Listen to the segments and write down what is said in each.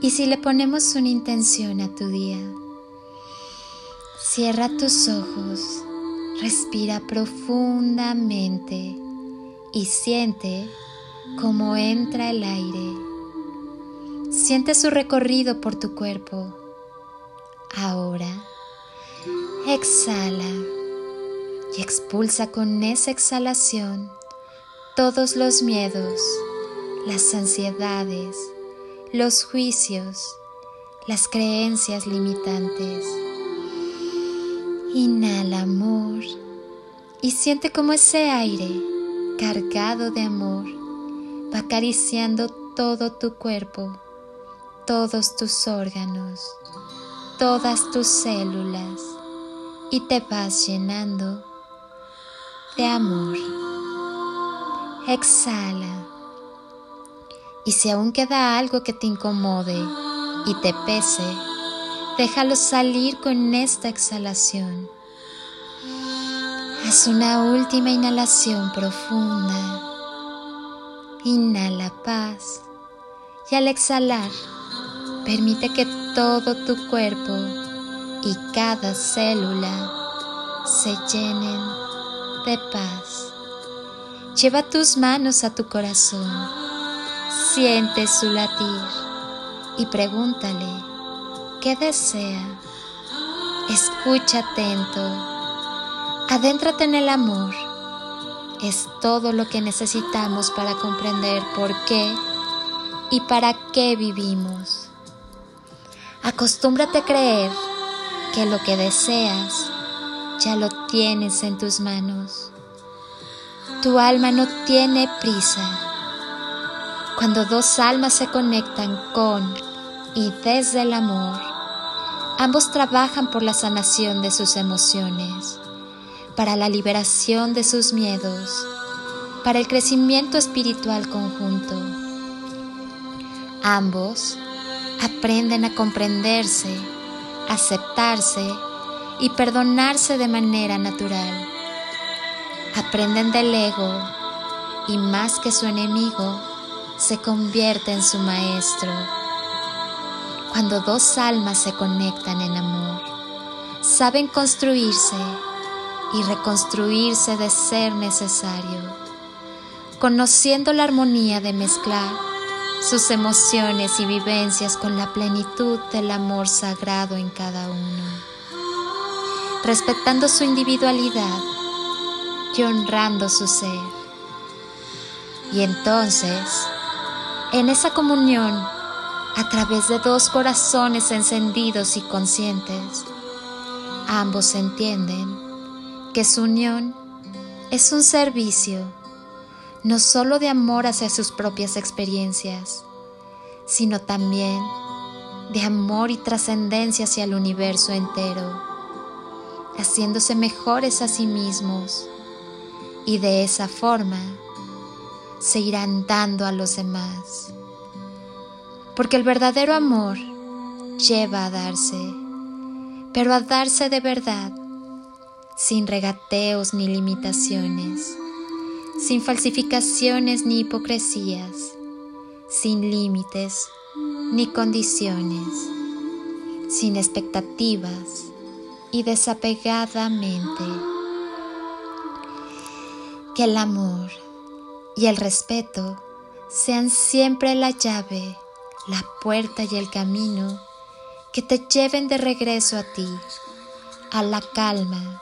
Y si le ponemos una intención a tu día, cierra tus ojos, respira profundamente y siente cómo entra el aire. Siente su recorrido por tu cuerpo. Ahora, exhala y expulsa con esa exhalación todos los miedos, las ansiedades, los juicios, las creencias limitantes. Inhala amor y siente como ese aire cargado de amor va acariciando todo tu cuerpo, todos tus órganos, todas tus células y te vas llenando de amor. Exhala y si aún queda algo que te incomode y te pese, déjalo salir con esta exhalación. Haz una última inhalación profunda. Inhala paz y al exhalar, permite que todo tu cuerpo y cada célula se llenen de paz. Lleva tus manos a tu corazón Siente su latir y pregúntale qué desea. Escucha atento. Adéntrate en el amor. Es todo lo que necesitamos para comprender por qué y para qué vivimos. Acostúmbrate a creer que lo que deseas ya lo tienes en tus manos. Tu alma no tiene prisa cuando dos almas se conectan con y desde el amor, ambos trabajan por la sanación de sus emociones, para la liberación de sus miedos, para el crecimiento espiritual conjunto. Ambos aprenden a comprenderse, aceptarse y perdonarse de manera natural. Aprenden del ego y más que su enemigo, se convierte en su maestro. Cuando dos almas se conectan en amor, saben construirse y reconstruirse de ser necesario, conociendo la armonía de mezclar sus emociones y vivencias con la plenitud del amor sagrado en cada uno, respetando su individualidad y honrando su ser. Y entonces, en esa comunión, a través de dos corazones encendidos y conscientes, ambos entienden que su unión es un servicio no solo de amor hacia sus propias experiencias, sino también de amor y trascendencia hacia el universo entero, haciéndose mejores a sí mismos y de esa forma se irán dando a los demás. Porque el verdadero amor lleva a darse, pero a darse de verdad, sin regateos ni limitaciones, sin falsificaciones ni hipocresías, sin límites ni condiciones, sin expectativas y desapegadamente. Que el amor y el respeto sean siempre la llave, la puerta y el camino que te lleven de regreso a ti, a la calma,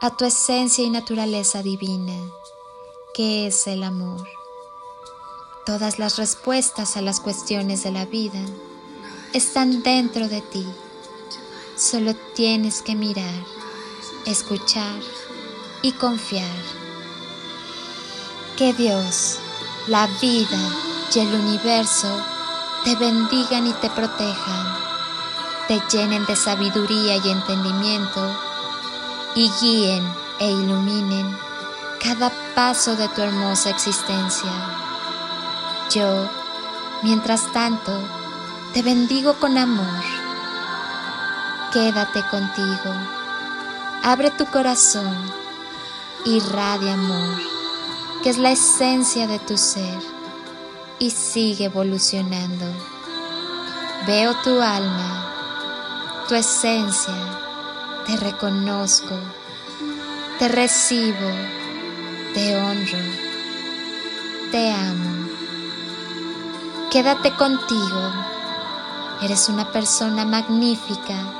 a tu esencia y naturaleza divina, que es el amor. Todas las respuestas a las cuestiones de la vida están dentro de ti. Solo tienes que mirar, escuchar y confiar. Que Dios, la vida y el universo te bendigan y te protejan, te llenen de sabiduría y entendimiento y guíen e iluminen cada paso de tu hermosa existencia. Yo, mientras tanto, te bendigo con amor. Quédate contigo. Abre tu corazón irradia amor, que es la esencia de tu ser y sigue evolucionando. Veo tu alma, tu esencia, te reconozco, te recibo, te honro, te amo. Quédate contigo, eres una persona magnífica,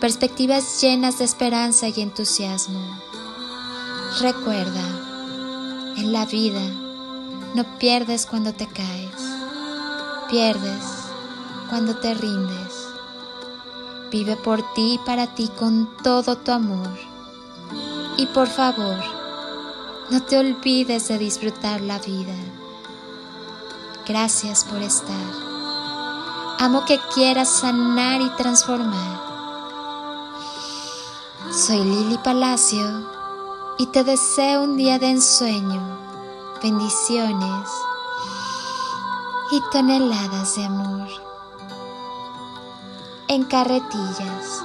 perspectivas llenas de esperanza y entusiasmo. Recuerda, en la vida no pierdes cuando te caes, pierdes cuando te rindes. Vive por ti y para ti con todo tu amor. Y por favor, no te olvides de disfrutar la vida. Gracias por estar. Amo que quieras sanar y transformar. Soy Lili Palacio y te deseo un día de ensueño, bendiciones y toneladas de amor en carretillas.